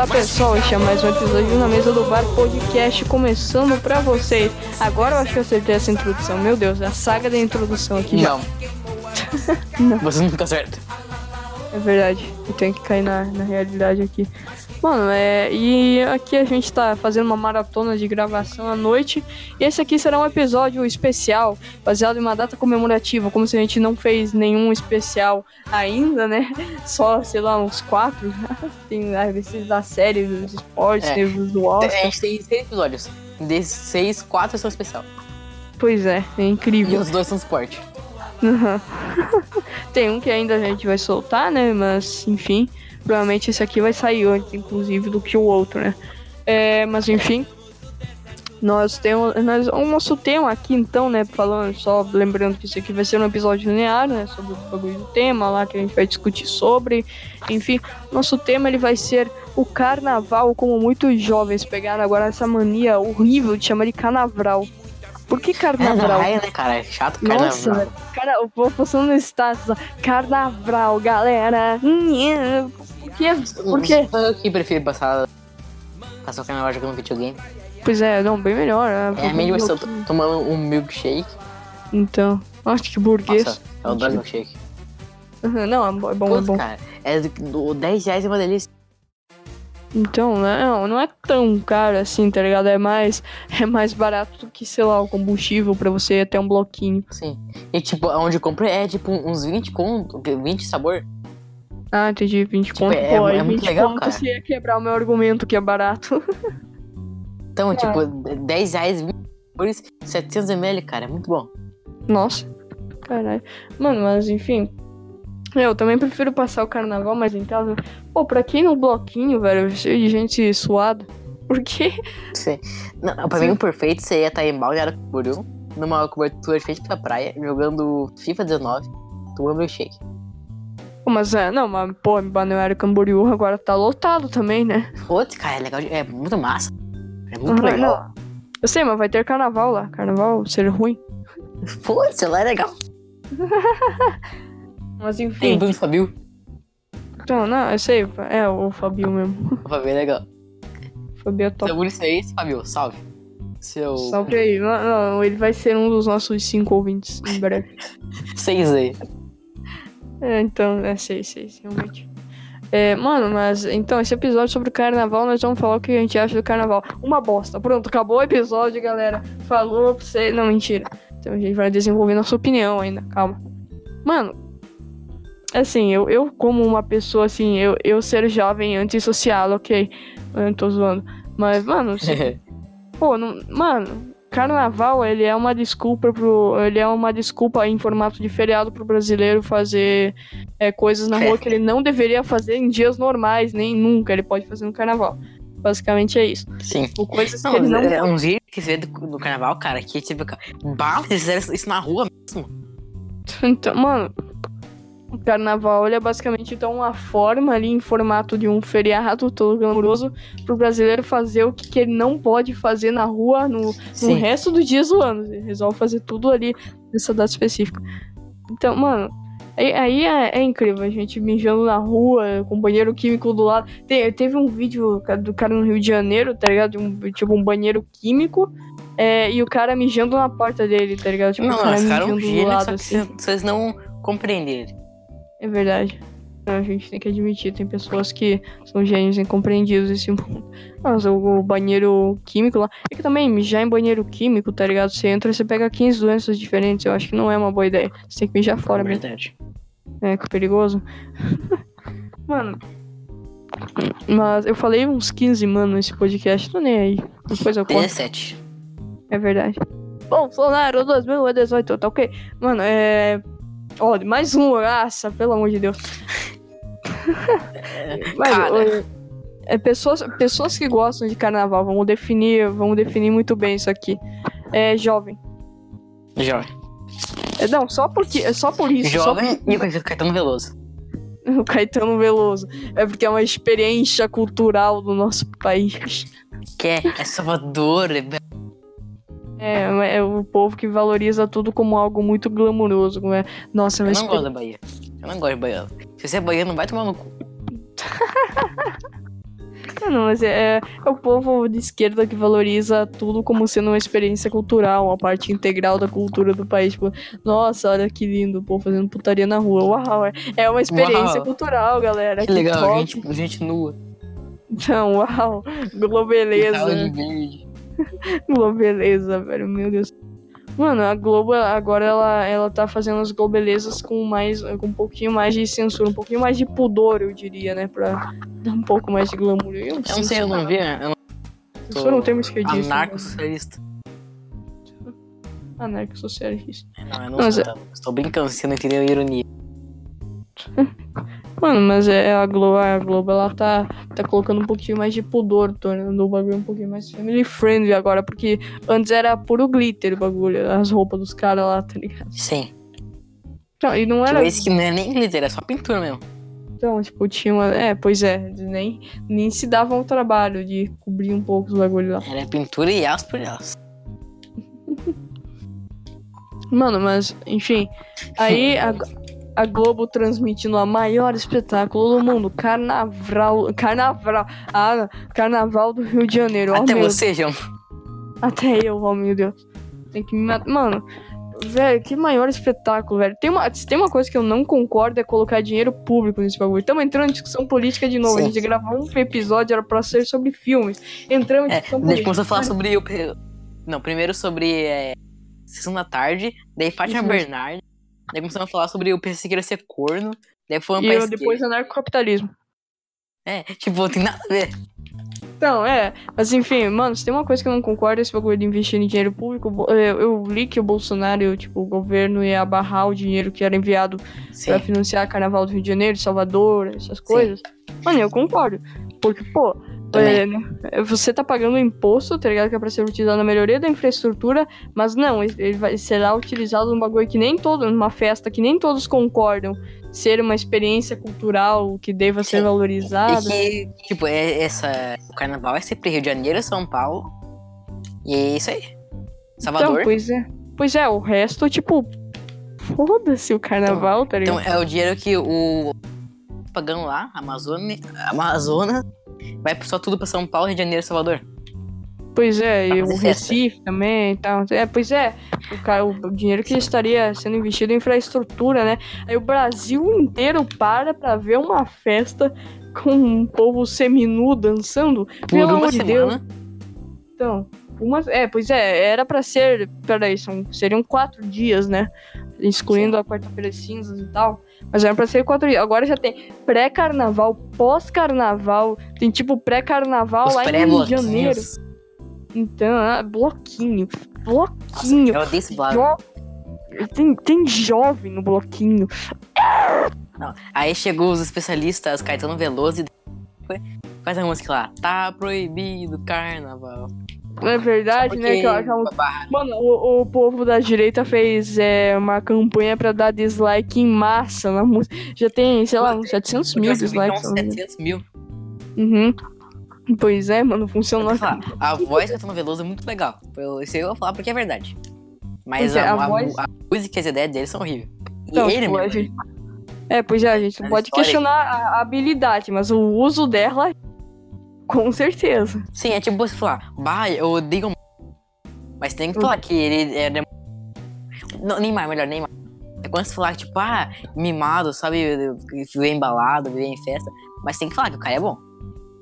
Olá pessoal, este é mais um episódio na Mesa do Bar Podcast começando pra vocês. Agora eu acho que eu acertei essa introdução. Meu Deus, a saga da introdução aqui já. Não. Você nunca acerta. É verdade, eu tenho que cair na, na realidade aqui. Mano, é. E aqui a gente tá fazendo uma maratona de gravação à noite. E esse aqui será um episódio especial, baseado em uma data comemorativa, como se a gente não fez nenhum especial ainda, né? Só, sei lá, uns quatro. tem esses da série, dos esportes, É. tem os do Oscar. A gente tem seis episódios. Desses seis, quatro são especial. Pois é, é E incrível. os dois são esporte. Tem um que ainda a gente vai soltar, né? Mas, enfim, provavelmente esse aqui vai sair antes, inclusive, do que o outro, né? É, mas, enfim, nós temos. Nós, o nosso tema aqui, então, né? Falando, só lembrando que isso aqui vai ser um episódio linear, né? Sobre o bagulho do tema lá que a gente vai discutir sobre. Enfim, nosso tema ele vai ser o carnaval, como muitos jovens pegaram agora essa mania horrível de chamar de carnaval. Por que É, carnaval? não, é, né, cara? É chato, cara. Nossa, velho. Cara, o povo postando no status. Carnaval, galera. Por quê? Por quê? Eu que prefiro passar, passar o carnaval jogando videogame. Pois é, não, bem melhor. É a minha diversão, tô tomando um milkshake. Então, acho que burguês. Nossa, eu adoro milkshake. Uhum, Não, é bom, é bom. É bom. cara, é do, do 10 reais é uma delícia. Então, né, não, não é tão caro assim, tá ligado? É mais, é mais barato do que, sei lá, o combustível pra você ir até um bloquinho. Sim. E tipo, onde eu comprei é tipo uns 20 conto, 20 sabor. Ah, entendi, 20 conto. é- Pô, é aí muito 20 legal, conto cara. você ia quebrar o meu argumento que é barato. Então, É. tipo, 10 reais, 20 sabores, 700ml, cara, é muito bom. Nossa, caralho. Mano, mas enfim. Eu também prefiro passar o carnaval mais em casa. Pô, pra quem no bloquinho, velho, cheio de gente suada. Por quê? Sim. Não, pra Sim. mim, o perfeito seria estar em Balneário Camboriú, numa cobertura de frente pra praia, jogando FIFA 19, tomando. Pô, Mas é, não, mas pô, Balneário Camboriú agora tá lotado também, né? Putz, cara, é legal, é muito massa. É muito Aham, legal. não. Eu sei, mas vai ter carnaval lá. Carnaval ser ruim. Putz, lá é legal. Mas Tem enfim. Bruno Fabio, Então, não, eu sei. É o Fabio mesmo. o Fabio é legal. O Fabio é top. Seu isso aí, Fabio, salve. Seu Salve aí. Não, não, ele vai ser um dos nossos cinco ouvintes em breve. seis aí. É, então, é, sei, sei, sei, realmente. É, mano, mas então, esse episódio sobre o carnaval, nós vamos falar o que a gente acha do carnaval. Uma bosta. Pronto, acabou o episódio, galera. Falou pra você. Não, mentira. Então a gente vai desenvolver nossa opinião ainda, calma. Mano, assim, eu, eu como uma pessoa assim, eu, eu ser jovem antissocial, ok. Eu não tô zoando. Mas, mano, se Pô, não, mano, carnaval, ele é uma desculpa pro. Ele é uma desculpa em formato de feriado pro brasileiro fazer é, coisas na rua que ele não deveria fazer em dias normais, nem nunca ele pode fazer no carnaval. Basicamente é isso. Sim. Ou coisas Não, que ele não. é uns vídeos que você vê do, do carnaval, cara, que tipo, bala, eles fizeram isso na rua mesmo. Então, mano, o carnaval é basicamente então uma forma ali em formato de um feriado todo glamouroso pro brasileiro fazer o que, que ele não pode fazer na rua no, no resto dos dias do ano. Ele resolve fazer tudo ali nessa data específica. Então, mano, aí, é, é incrível. A gente mijando na rua, com banheiro químico do lado. Te- teve um vídeo do cara no Rio de Janeiro, tá ligado? De um, tipo, um banheiro químico. é, e o cara mijando na porta dele, tá ligado? Tipo, Não, o cara os caras são mijando do lado, assim. vocês- vocês não compreendem. É verdade. A gente tem que admitir, tem pessoas que são gênios incompreendidos nesse mundo. Mas o, banheiro químico lá. É que também, mijar em banheiro químico, tá ligado? Você entra e você pega 15 doenças diferentes. Eu acho que não é uma boa ideia. Você tem que mijar fora É mesmo. verdade. É, que perigoso. Mano. Mas eu falei uns 15, mano, nesse podcast. Tô nem aí. Depois eu conto. 17. É verdade. Bolsonaro 2018, tá ok? Mano, é. Ó, mais um, graça, pelo amor de Deus. Mas, Cara. é pessoas, pessoas que gostam de carnaval, vamos definir, vamos definir muito bem isso aqui. É jovem. Jovem. É, não, só porque, é só por isso, só Jovem e o Caetano Veloso. o Caetano Veloso. É porque é uma experiência cultural do nosso país. Que é, é Salvador, é É, é o povo que valoriza tudo como algo muito glamouroso. como É, nossa, Eu não gosto da Bahia. Eu não gosto de baiano. Se você é baiano, vai tomar no cu. Não, mas é, é, o povo de esquerda que valoriza tudo como sendo uma experiência cultural, uma parte integral da cultura do país. Tipo, nossa, olha que lindo, o povo fazendo putaria na rua. Uau, é, é uma experiência Uau. cultural, galera. Que legal, top. gente, gente nua. Então, uau, globeleza. verde. Globeleza, velho, meu Deus. Mano, a Globo agora ela, ela tá fazendo as globelezas com mais com um pouquinho mais de censura, um pouquinho mais de pudor, eu diria, né, Pra dar um pouco mais de glamour. Eu não sei, eu não vi. Eu não Censura tem um esquerdista. né? Anarco-socialista. Anarco-socialista. Não, eu não Mas sou. Estou brincando, você não entendeu a ironia. Mano, mas é a Globo, a Globo ela tá, tá colocando um pouquinho mais de pudor, tornando o bagulho um pouquinho mais family friendly agora, porque antes era puro glitter o bagulho, as roupas dos caras lá, tá ligado? Sim. Não, e não Tipo, era. esse que não é nem glitter, é só pintura mesmo. Então, tipo, tinha uma. É, pois é, nem, nem se davam o trabalho de cobrir um pouco os bagulhos lá. Era pintura e aço por aço. Mano, mas, enfim. Aí a, a Globo transmitindo a maior espetáculo do mundo, Carnaval. Carnaval. Ah, Carnaval do Rio de Janeiro. Até meu você, João. Até eu, oh meu Deus. Tem que me matar. Mano, velho, que maior espetáculo, velho. Tem uma, tem uma coisa que eu não concordo é colocar dinheiro público nesse bagulho. Estamos entrando em discussão política de novo. Sim. A gente gravou um episódio, era pra ser sobre filmes. Entramos em É, discussão a gente política. começou a falar sobre o. Não, primeiro sobre. É, Sessão da tarde, daí Fátima mesmo. Bernardes, daí começamos a falar sobre o PC querer ser corno, daí foi E pra eu, depois anarcocapitalismo. É, tipo, tem nada a ver. Então, é. Mas enfim, mano, se tem uma coisa que eu não concordo é esse bagulho de investir em dinheiro público. Eu, eu li que o Bolsonaro, tipo, o governo ia barrar o dinheiro que era enviado Sim. pra financiar Carnaval do Rio de Janeiro, Salvador, essas coisas. Mano, eu concordo. Porque, pô. É, você tá pagando imposto, tá ligado? Que é pra ser utilizado na melhoria da infraestrutura, mas não, ele vai, será utilizado num bagulho que nem todo, numa festa que nem todos concordam ser uma experiência cultural que deva ser Sim. valorizada. E que, tipo, é essa. O carnaval é sempre Rio de Janeiro, São Paulo. E é isso aí. Salvador. Então, pois é. Pois é, o resto, tipo, foda-se o carnaval, tá ligado? Então é o dinheiro que o pagando lá, Amazônia, Amazonas, vai só tudo pra São Paulo, Rio de Janeiro Salvador. Pois é, e o fazer festa. Recife também e tal. É, pois é, o, cara, o dinheiro que estaria sendo investido em infraestrutura, né? Aí o Brasil inteiro para pra ver uma festa com um povo seminu dançando. Por Pelo amor de Deus. Então, uma, é, pois é, era pra ser, peraí, são, seriam quatro dias, né? Excluindo a quarta-feira de cinzas e tal. Mas era pra ser quatro dias. Agora já tem pré-carnaval, pós-carnaval, tem tipo pré-carnaval lá em Rio de Janeiro. Então, ah, bloquinho. Bloquinho. Eu odeio esse blog. Jo- Tem, tem jovem no bloquinho. Não. Aí chegou os especialistas, Caetano Veloso, e faz a música lá. Tá proibido carnaval. É verdade, né? Que, eu- Mano, o, o povo da direita fez é, uma campanha pra dar dislike em massa na música. Já tem, sei lá, uns 700 mil dislikes. se eu não me engano. 700 mil. Uhum. Pois é, mano, funcionou. Falar, a voz do Caetano Veloso é muito legal. Eu, isso eu vou falar porque é verdade. Mas é, a, a a, voz- a música e as ideias dele são horríveis. E Então, ele tipo, mesmo. gente- É, pois é, a gente não pode questionar a habilidade, mas o uso dela, com certeza. Sim, é tipo você falar, bah, eu odeio. Mas tem que falar que ele é. Não, Neymar, melhor, Neymar. É quando você falar, tipo, ah, mimado, sabe? Viver embalado, viver em festa. Mas tem que falar que o cara é bom.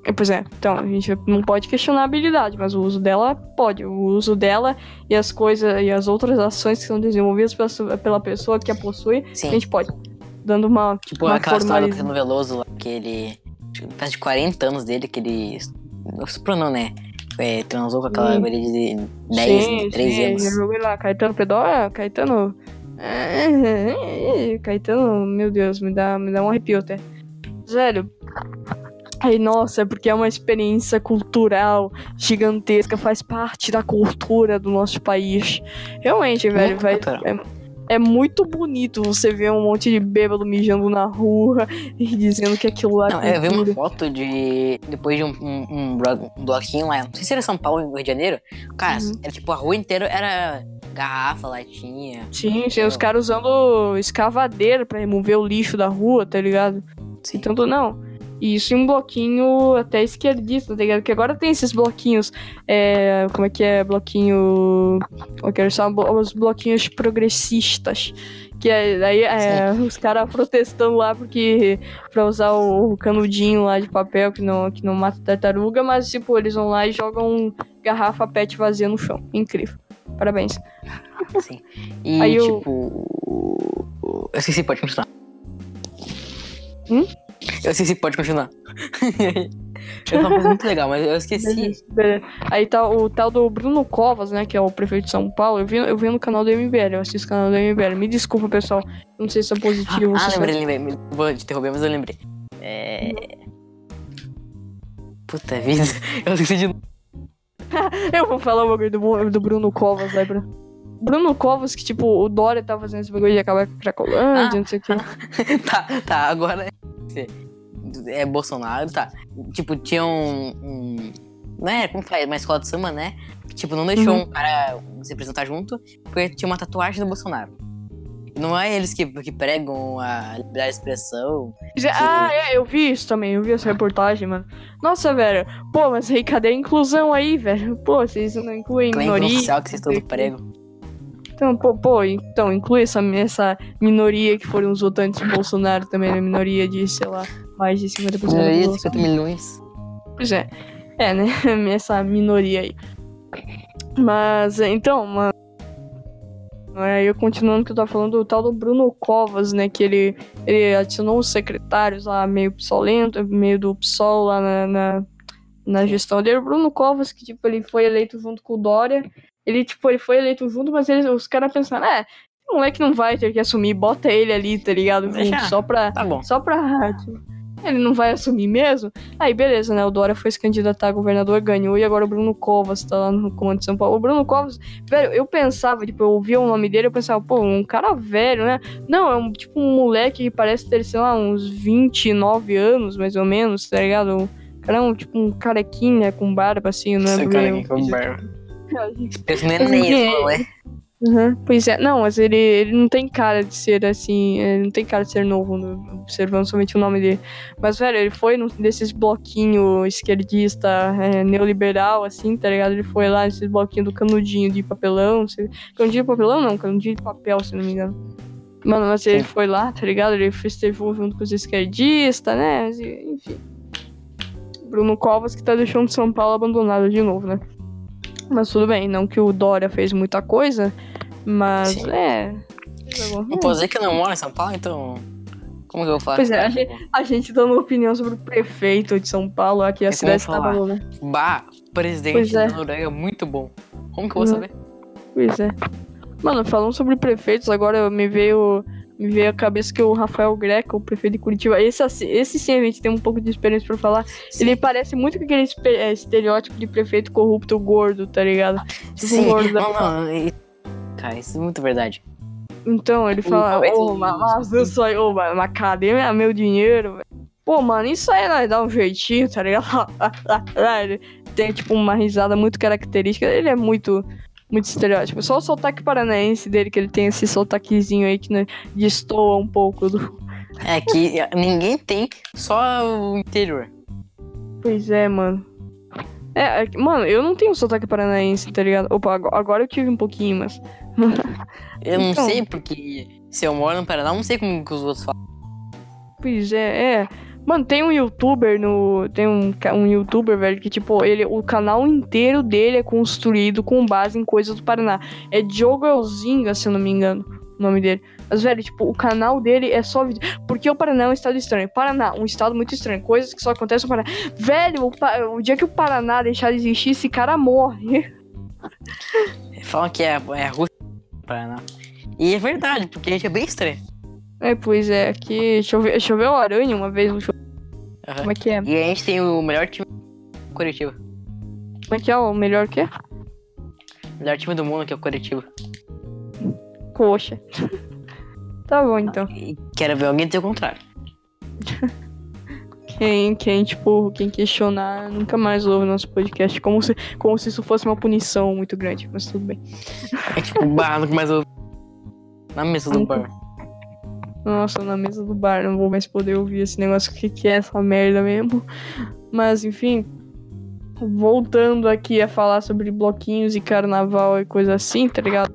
É, Pois é, então, a gente não pode questionar a habilidade, mas o uso dela pode. O uso dela e as coisas e as outras ações que são desenvolvidas pela, pela pessoa que a possui, a Sim. gente pode. Dando uma. Tipo, uma aquela história do Veloso lá, que ele. Faz de 40 anos dele, que ele. Estuprou, não, né? É, transou com aquela guria de 10, sim, 13 sim, anos. Eu joguei lá, Caetano Pedó, é, Caetano. Caetano, meu Deus, me dá, me dá um arrepio até. Sério. Aí, nossa, é porque é uma experiência cultural gigantesca, faz parte da cultura do nosso país. Realmente, velho, vai, é, é muito bonito você ver um monte de bêbado mijando na rua e dizendo que aquilo lá Não, é eu vi uma foto de. Depois de um, um, um blo- bloquinho lá. Não sei se era São Paulo ou Rio de Janeiro. Cara, Uhum. era tipo a rua inteira era garrafa, latinha. Sim, sim, os caras usando escavadeira pra remover o lixo da rua, tá ligado? Sim. E tanto não. E isso em um bloquinho até esquerdista, tá ligado? Que agora tem esses bloquinhos. É, como é que é? Bloquinho. Eu quero só os bloquinhos progressistas. Que é, aí é, os caras protestando lá porque pra usar o, o, canudinho lá de papel que não, que não mata tartaruga, mas tipo, eles vão lá e jogam garrafa pet vazia no chão. Incrível. Parabéns. Sim. E aí tipo. Eu... eu esqueci, pode continuar. Hum? Eu esqueci, pode continuar. Eu uma coisa muito legal, mas eu esqueci. Aí tá o tal do Bruno Covas, né? Que é o prefeito de São Paulo. Eu vi, eu vi no canal do MBL, eu assisto o canal do MBL. Me desculpa, pessoal. Não sei se é positivo. Ah, lembrei, sabe. lembrei. Vou te interromper, mas eu lembrei. É. Puta vida. Eu esqueci de. eu vou falar o bagulho do, do Bruno Covas, né, Bruno? Covas, que tipo, o Dória tá fazendo esse bagulho de acabar com a Cracolândia, ah. não sei o quê. tá, tá, agora é Bolsonaro, tá. Tipo, tinha um. um né? Como faz? Uma escola de samba, né? Que, tipo, não deixou uhum. um cara se apresentar junto, porque tinha uma tatuagem do Bolsonaro. Não é eles que, que pregam a liberdade de expressão. Já, que... Ah, é, eu vi isso também, eu vi essa reportagem, mano. Nossa, velho. Pô, mas aí cadê a inclusão aí, velho? Pô, vocês não incluem minoria. oficial que vocês todos pregam. Então, pô, pô, então, inclui essa, essa minoria que foram os votantes do Bolsonaro também, né? Minoria de, sei lá, mais de 50%. Minoria de 50 milhões. Pois é. É, né? Essa minoria aí. Mas, então, mano. É, eu continuando que eu tava falando do tal do Bruno Covas, né? Que ele, ele adicionou os secretários lá, meio psolento, meio do PSOL lá na, na, na gestão dele. O Bruno Covas, que tipo, ele foi eleito junto com o Dória. Ele, tipo, ele foi eleito junto, mas eles, os caras pensaram, é, o moleque não vai ter que assumir, bota ele ali, tá ligado? Junto, só pra. Tá bom. Só pra. Tipo, ele não vai assumir mesmo? Aí, beleza, né? O Dória foi se candidatar a governador, ganhou, e agora o Bruno Covas tá lá no comando de São Paulo. O Bruno Covas, velho, eu pensava, tipo, eu ouvia o nome dele, eu pensava, pô, um cara velho, né? Não, é um tipo um moleque que parece ter, sei lá, uns 29 anos, mais ou menos, tá ligado? O cara é um, tipo, um carequinha com barba, assim, né? Esse carequinha com barba. Esse neném, não é? Uhum, pois é, não, mas ele, ele não tem cara de ser assim, ele não tem cara de ser novo, observando somente o nome dele. Mas, velho, ele foi num desses bloquinhos esquerdista, é, neoliberal, assim, tá ligado? Ele foi lá nesses bloquinhos do canudinho de papelão, se... canudinho de papelão não, canudinho de papel, se não me engano. Mano, mas ele foi lá, tá ligado? Ele festejou junto com os esquerdistas, né? Enfim. Bruno Covas que tá deixando São Paulo abandonado de novo, né? Mas tudo bem, não que o Dória fez muita coisa, mas Sim. é. Não posso dizer que não mora em São Paulo, então. Como que eu vou falar? Pois é, a gente, a gente dando uma opinião sobre o prefeito de São Paulo, aqui a é cidade está né? Bah, presidente pois é. da Noruega é muito bom. Como que eu vou uhum. saber? Pois é. Mano, falando sobre prefeitos, agora me veio me veio a cabeça que o Rafael Greco, o prefeito de Curitiba, esse, esse sim a gente tem um pouco de experiência pra falar. Sim. Ele parece muito com aquele é, estereótipo de prefeito corrupto gordo, tá ligado? Tipo sim. Gordo não, da... não, cara, isso é muito verdade. Então, ele fala, ô, oh, mas isso aí, ô, mas cadê meu dinheiro, velho? Pô, mano, isso aí nós dá um jeitinho, tá ligado? ele tem, tipo, uma risada muito característica. Ele é muito muito estereótipo. Só o sotaque paranaense dele, que ele tem esse sotaquezinho aí que né, destoa um pouco do. É que ninguém tem, só o interior. Pois é, mano. É, é, mano, eu não tenho sotaque paranaense, tá ligado? Opa, agora eu tive um pouquinho, mas. eu não então... sei, porque se eu moro no Paraná, eu não sei como que os outros falam. Pois é, é. Mano, tem um youtuber no. Tem um, um youtuber, velho, que, tipo, ele, o canal inteiro dele é construído com base em coisas do Paraná. É Diogo Elzinga, se eu não me engano, o nome dele. Mas, velho, tipo, o canal dele é só vídeo. Porque o Paraná é um estado estranho. Paraná, um estado muito estranho. Coisas que só acontecem no Paraná. Velho, o, o dia que o Paraná deixar de existir, esse cara morre. Falam que é, é Rússia, Paraná. E é verdade, porque a gente é bem estranho. É, pois é, aqui choveu, choveu aranha uma vez no show. Uhum. Como é que é? E a gente tem o melhor time Curitiba. Como é que é o melhor que é? Melhor time do mundo que é o Curitiba. Poxa. tá bom então. quero ver alguém dizer o contrário. quem, quem, tipo, quem questionar nunca mais ouve nosso podcast. Como se, como se isso fosse uma punição muito grande, mas tudo bem. É tipo, barra, nunca mais ouve. Na mesa do bar. Nossa, na mesa do bar, não vou mais poder ouvir esse negócio, o que, que é essa merda mesmo. Mas, enfim, voltando aqui a falar sobre bloquinhos e carnaval e coisa assim, tá ligado?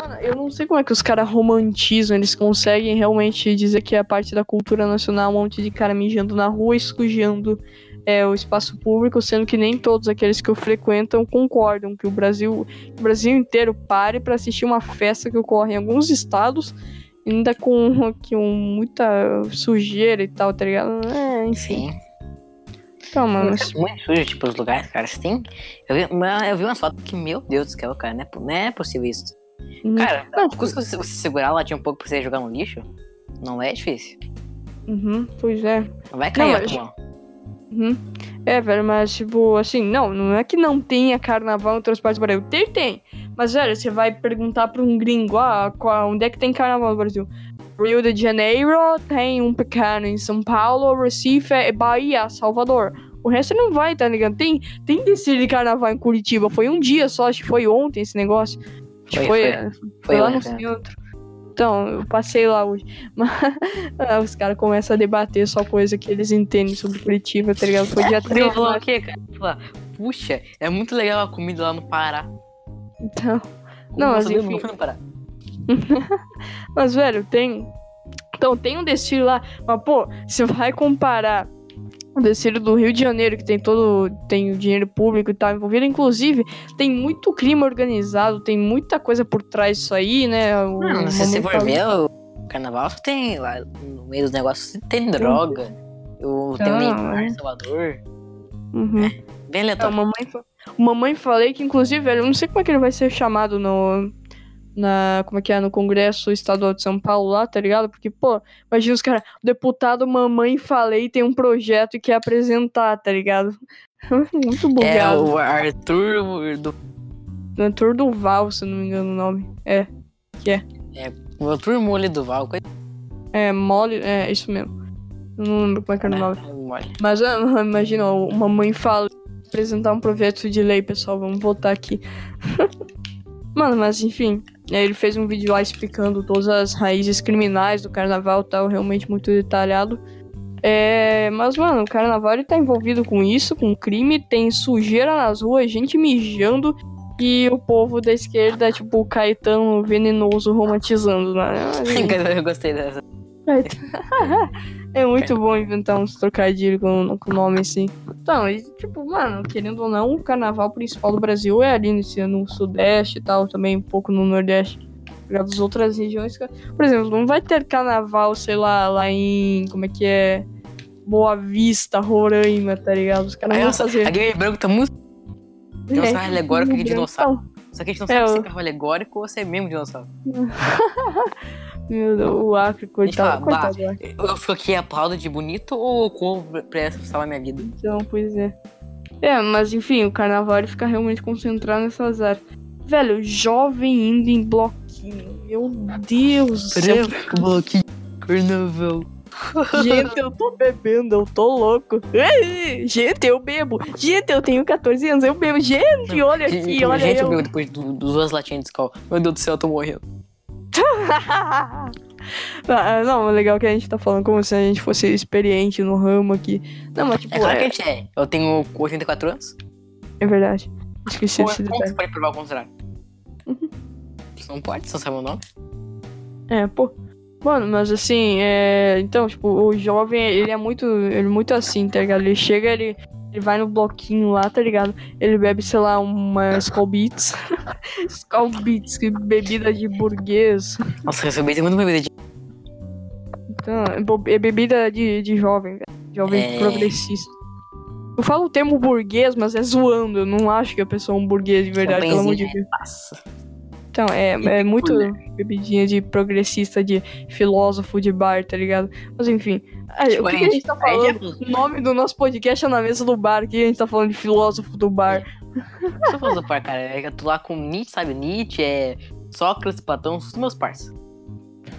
Mano, eu não sei como é que os caras romantizam, eles conseguem realmente dizer que é parte da cultura nacional, um monte de cara mijando na rua e é, o espaço público, sendo que nem todos aqueles que o frequentam concordam que o Brasil, o Brasil inteiro pare para assistir uma festa que ocorre em alguns estados, ainda com, com muita sujeira e tal, tá ligado? É, enfim. Sim. Então, mano, Muito sujo, tipo, os lugares, cara. Você tem. Eu vi, uma- eu vi umas fotos que, meu Deus do céu, cara, não é, não é possível isso. Uhum. Cara, Não, custa você você segurar lá tinha um pouco pra você jogar no lixo? Não é difícil. Uhum, pois é. Não vai cair, mas- Atual. Uhum. É, velho, mas tipo, assim, não, não é que não tenha carnaval em outras partes do Brasil. Tem, tem. Mas, velho, você vai perguntar pra um gringo, ah, qual, onde é que tem carnaval no Brasil? Rio de Janeiro tem um pequeno, em São Paulo, Recife, Bahia, Salvador. O resto não vai, tá ligado? Tem, tem desfile de carnaval em Curitiba. Foi um dia só, acho que foi ontem esse negócio. Foi, foi, foi. foi, Foi lá ontem, no centro. Então, eu passei lá hoje. Mas ah, os caras começam a debater só coisa que eles entendem sobre Curitiba, tá ligado? Foi dia Eu 3 vou falar o quê, cara? Falar, Puxa, é muito legal a comida lá no Pará. Então. Como Não, eu mas enfim. não Pará. Mas, velho, tem. Então, tem um desfile lá. Mas, pô, você vai comparar o desfile do Rio de Janeiro, que tem todo. Tem o dinheiro público e tal envolvido. Inclusive, tem muito crime organizado, tem muita coisa por trás disso aí, né? O, Não, se você for ver, o carnaval tem lá no meio dos negócios, tem droga. Tem o Ah, Neymar é. em Salvador. Uhum. Bem É, o aleatório. mamãe, o mamãe falei que, inclusive, velho, eu não sei como é que ele vai ser chamado no. Na, como é que é? No Congresso Estadual de São Paulo lá, tá ligado? Porque, pô, imagina os caras, o deputado Mamãe Falei tem um projeto e quer apresentar, tá ligado? Muito É bugado. o Arthur o do. Cantor do Val, se não me engano o nome. É, O Arthur Mole do Val. coisa- é mole, é isso mesmo. Não lembro como é que era o nome. né? Mole. Mas ah, imagina, o Mamãe Falei apresentar um projeto de lei, pessoal, vamos voltar aqui. Mano, mas enfim, é, ele fez um vídeo lá explicando todas as raízes criminais do carnaval tal, realmente muito detalhado. É, mas, mano, o carnaval ele tá envolvido com isso, com crime, tem sujeira nas ruas, gente mijando e o povo da esquerda, tipo, o Caetano venenoso romantizando, né? Eu gostei dessa. É muito bom inventar uns trocadilhos com, com nome assim. Então, e, tipo, mano, querendo ou não, o carnaval principal do Brasil é ali no, no Sudeste e tal, também um pouco no Nordeste. As outras regiões. que- Por exemplo, não vai ter carnaval, sei lá, lá em. Como é que é? Boa Vista, Roraima, tá ligado? Os caras vão fazer. a Game Branco tá muito. Tem um É, carro alegórico de Rio dinossauro. Branco. Só que a gente não É, sabe se o- é carro alegórico ou se é mesmo dinossauro. Meu Deus, o Acre, coitado. fala, coitado do Acre. Eu fico aqui aplaudo de bonito ou como pra salvar minha vida? Então, pois é. É, mas enfim, o carnaval ele fica realmente concentrado nessas áreas. Velho, jovem indo em bloquinho. Meu Deus do céu. bloquinho, carnaval. Gente, eu tô bebendo, eu tô louco. Ei, Gente, eu bebo. Gente, eu tenho 14 anos, eu bebo. Gente, olha aqui, olha Gente, eu. meu, depois do- dos duas latinhas de escola. Meu Deus do céu, eu tô morrendo. Ah, não, é legal que a gente tá falando como se a gente fosse experiente no ramo aqui. Não, mas tipo, É claro que a é, gente é. Eu tenho 84 anos. é verdade. Esqueci desse detalhe. você pode provar o contrário? Uhum. Você não pode, você não sabe o nome. É, pô. Mano, mas assim, é. Então, tipo, o jovem, ele é muito. Ele é muito assim, tá ligado? Ele chega, ele. Ele vai no bloquinho lá, tá ligado? Ele bebe, sei lá, uma Skull Beats. Skull Beats, que bebida de burguês. Nossa, eu recebi muito bebida de. Então, é é bebida de, de jovem, velho. Jovem É. progressista. Eu falo o termo burguês, mas é zoando. Eu não acho que a pessoa é um burguês de verdade, pelo amor de Deus. Então, é, é muito cooler. bebidinha de progressista, de filósofo de bar, tá ligado? Mas enfim. Aí, o que, que a gente tá falando? O nome do nosso podcast é na mesa do bar. Que a gente tá falando de filósofo do bar? Deixa eu falar do par, cara. É tô lá com Nietzsche, sabe? Nietzsche, é Sócrates, Platão, os meus parceiros.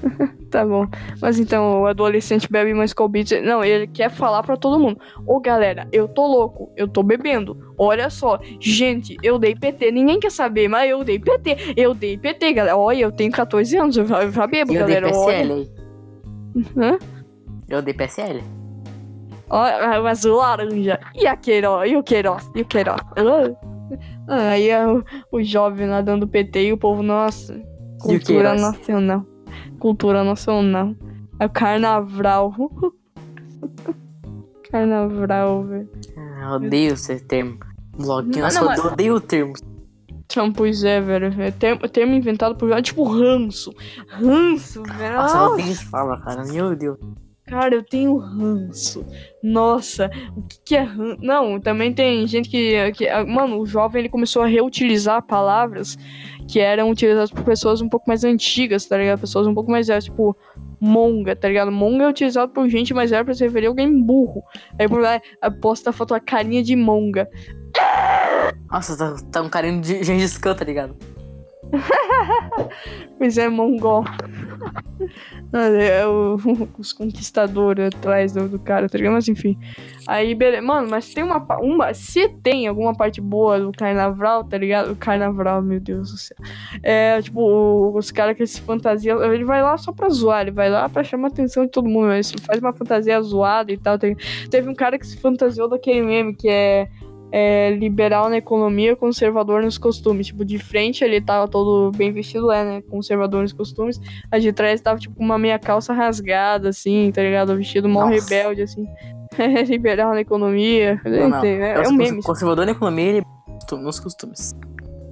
Tá bom. Mas então, o adolescente bebe mais Beats. Não, ele quer falar pra todo mundo. Ô, galera, eu tô louco. Eu tô bebendo. Olha só. Gente, eu dei PT. Ninguém quer saber, mas eu dei PT. Eu dei PT, galera. Olha, eu tenho 14 anos. Eu já, eu já bebo, eu dei galera. Olha. PCL aí. Hã? Eu dei PSL. Ó, o azul laranja. E a Queiroz? E o Queiroz? E o Queiroz? Ah, aí é o, o jovem lá dando PT e o povo, nossa. O Cultura nacional. Cultura nacional. É o carnaval. carnaval, velho. Ah, odeio esse termo. Bloguinho, Não, nossa, eu odeio o termo. Pois é, velho. É termo, termo inventado por. É tipo ranço. Ranço, velho. Nossa, eu odeio essa palavra, cara. Meu Deus. Cara, eu tenho ranço. Nossa, o que, que é ranço? Não, também tem gente que, que. ah, Mano, o jovem ele começou a reutilizar palavras que eram utilizadas por pessoas um pouco mais antigas, tá ligado? Pessoas um pouco mais velhas, tipo. Monga, tá ligado? Monga é utilizado por gente mais velha pra se referir a alguém burro. Aí por lá, posta a foto a carinha de monga. Nossa, tá, tá um carinho de Gengis Khan, tá ligado? Pois é, mongol. é o, os conquistadores atrás do, do cara, tá ligado? Mas enfim. Aí, beleza. Mano, mas tem uma, uma. Se tem alguma parte boa do carnaval, tá ligado? O carnaval, meu Deus do céu. É, tipo, os caras que se fantasiam. Ele vai lá só pra zoar, ele vai lá pra chamar a atenção de todo mundo. Mas faz uma fantasia zoada e tal. Tem- teve um cara que se fantasiou daquele meme que é é, liberal na economia, conservador nos costumes. Tipo, de frente ele tava todo bem vestido, é, né? Conservador nos costumes. A de trás tava, tipo, com uma meia calça rasgada, assim, tá ligado? Vestido mó Nossa. rebelde, assim. Liberal na economia. Não, não. É, é um meme. Conservador na economia, ele é nos costumes.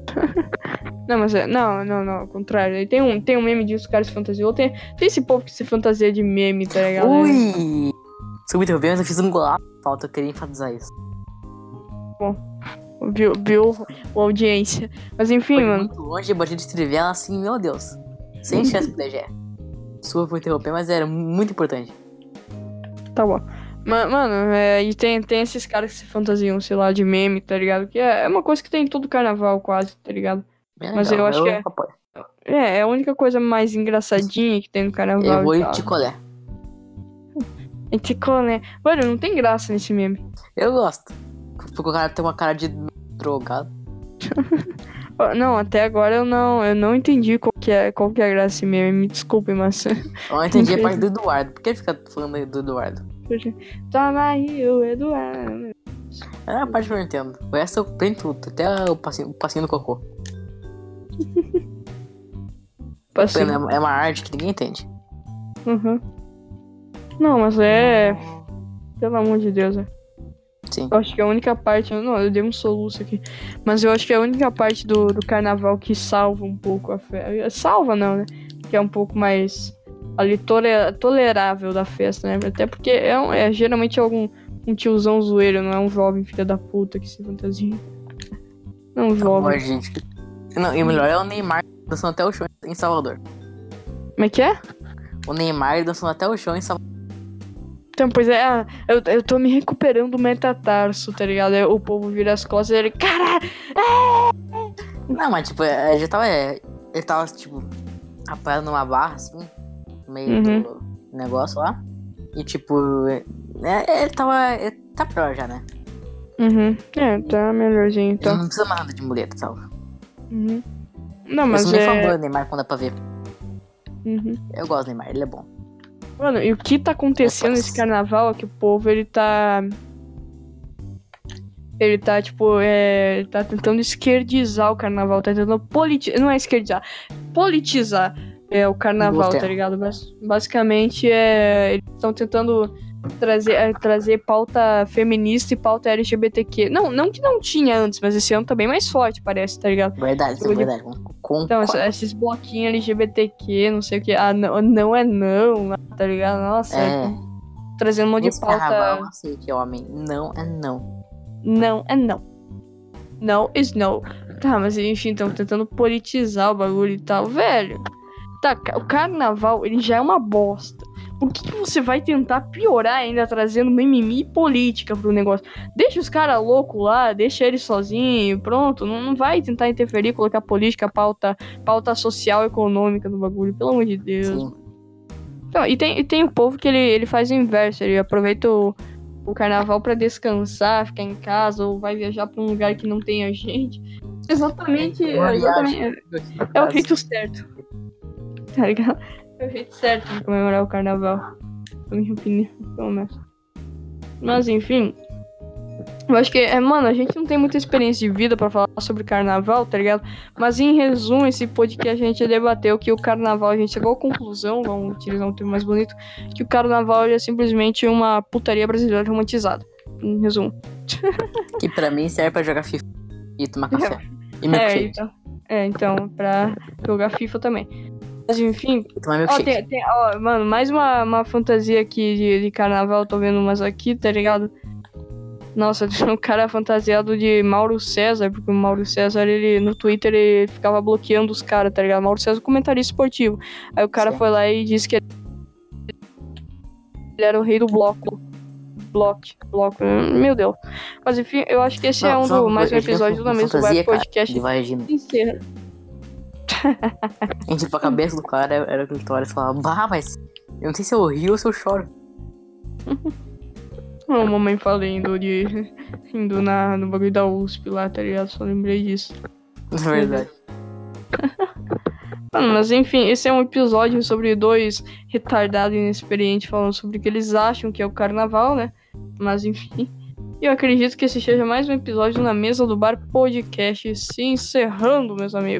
Não, mas é. Não, não, não, ao contrário. Tem um, tem um meme disso, o cara se fantasiou. Tem, tem esse povo que se fantasia de meme, tá ligado? Ui! Desculpa interromper, mas eu fiz um golaço. Falta, eu queria enfatizar isso. Viu, viu a audiência. Mas enfim, Foi mano. muito longe, bati de trivela assim, meu Deus. Sem chance pro DG. Desculpa por interromper, mas era muito importante. Tá bom. Ma- Mano, é, e tem, tem esses caras que se fantasiam, sei lá, de meme, tá ligado? Que é, é uma coisa que tem em todo carnaval, quase, tá ligado? Bem Mas legal, eu acho que é- apoio. É, é a única coisa mais engraçadinha que tem no carnaval. Eu vou e te colher. Né? Mano, não tem graça nesse meme. Eu gosto. Porque o cara tem uma cara de drogado. Não, até agora eu não, eu não entendi qual que é, qual que é a graça meme. Me desculpe, mas. Eu não entendi a parte do Eduardo. Por que ele fica falando do Eduardo? Toma aí, o Eduardo. É a parte que eu entendo. O resto eu prendo tudo, até o passinho, o passinho do cocô. Passei. É é uma arte que ninguém entende. Uhum. Não, mas é. Pelo amor de Deus, é. Sim. Eu acho que a única parte. Não, eu dei um soluço aqui. Mas eu acho que é a única parte do, do carnaval que salva um pouco a festa. Salva não, né? Que é um pouco mais ali tole- tolerável da festa, né? Até porque é, um- é geralmente algum um tiozão zoeiro, não é um jovem filho da puta que se fantasia. Não um Amor, jovem. gente. Não, e o melhor é o Neymar dançando até o chão em Salvador. Como é que é? O Neymar dançando até o chão em Salvador. Então, pois é, ah, eu, eu tô me recuperando do metatarso, tá ligado? Aí o povo vira as costas e ele, caralho! Não, mas tipo, é, já tava. é, ele tava, tipo, apoiado numa barra, assim, no meio Uhum. do negócio lá. E tipo, é, é, ele tava. Ele tá pior já, né? Uhum. É, tá melhorzinho, Ele então. não precisa mais nada de muleta, sabe? Uhum. Não, Eu mas sou bem fã é. do Neymar quando dá pra ver. Uhum. Eu gosto do Neymar, ele é bom. Mano, e o que tá acontecendo nesse carnaval é que o povo, ele tá. Ele tá, tipo, é. Ele tá tentando esquerdizar o carnaval, tá tentando politizar. Não é esquerdizar, politizar é, o carnaval, tá ligado? Mas basicamente é. Eles estão tentando trazer, é, trazer pauta feminista e pauta LGBTQ. Não, não que não tinha antes, mas esse ano tá bem mais forte, parece, tá ligado? Verdade, isso é de- verdade. Com, Então, com, esses bloquinhos LGBTQ, não sei o que. Ah, não, não é não, tá ligado? Nossa, é, trazendo um monte de nesse carnaval, pauta. sei que homem não é não. Não é não. Não is no. Tá, mas enfim, estão tentando politizar o bagulho e tal. Velho, tá, o carnaval, ele já é uma bosta. Por que, que você vai tentar piorar ainda trazendo mimimi e política pro negócio? Deixa os caras loucos lá, deixa eles sozinhos, pronto. Não, não vai tentar interferir, colocar política, pauta, pauta social, econômica no bagulho, pelo amor de Deus. Sim. Então, e, tem, e tem o povo que ele, ele faz o inverso, ele aproveita o, o carnaval pra descansar, ficar em casa, ou vai viajar pra um lugar que não tenha gente. Exatamente, Uma exatamente é o jeito certo. Tá ligado? É o jeito certo de comemorar o carnaval. Na minha opinião, pelo menos. Mas enfim. Eu acho que, é, mano, a gente não tem muita experiência de vida pra falar sobre carnaval, tá ligado? Mas em resumo, esse podcast a gente debateu que o carnaval, a gente chegou à conclusão, vamos utilizar um termo mais bonito, que o carnaval é simplesmente uma putaria brasileira romantizada. Em resumo. Que pra mim serve pra jogar FIFA e tomar café. E É, então, é, então, pra jogar FIFA também. Mas enfim, Ó, tem, tem- ó, mano, mais uma, uma fantasia aqui de, de carnaval, tô vendo umas aqui, tá ligado? Nossa, tem um cara fantasiado de Mauro César, porque o Mauro César, ele no Twitter, ele ficava bloqueando os caras, tá ligado? Mauro César, comentarista esportivo. Aí o cara Certo. foi lá e disse que ele era o rei do bloco. Bloco, bloco, meu Deus. Mas enfim, eu acho que esse é Não, um só do, mais um episódio do do fantasia, cara, Podcast. De. Encerra. A gente, tipo, a cabeça do cara era o clitóris. Falava, bah, mas eu não sei se eu rio ou se eu choro. A mamãe fala indo de. indo na, no bagulho da USP lá, tá ligado? Só lembrei disso. Na verdade. Mano, mas enfim, esse é um episódio sobre dois retardados inexperientes falando sobre o que eles acham que é o carnaval, né? Mas enfim. Eu acredito que esse seja mais um episódio na mesa do bar podcast se encerrando, meus amigos.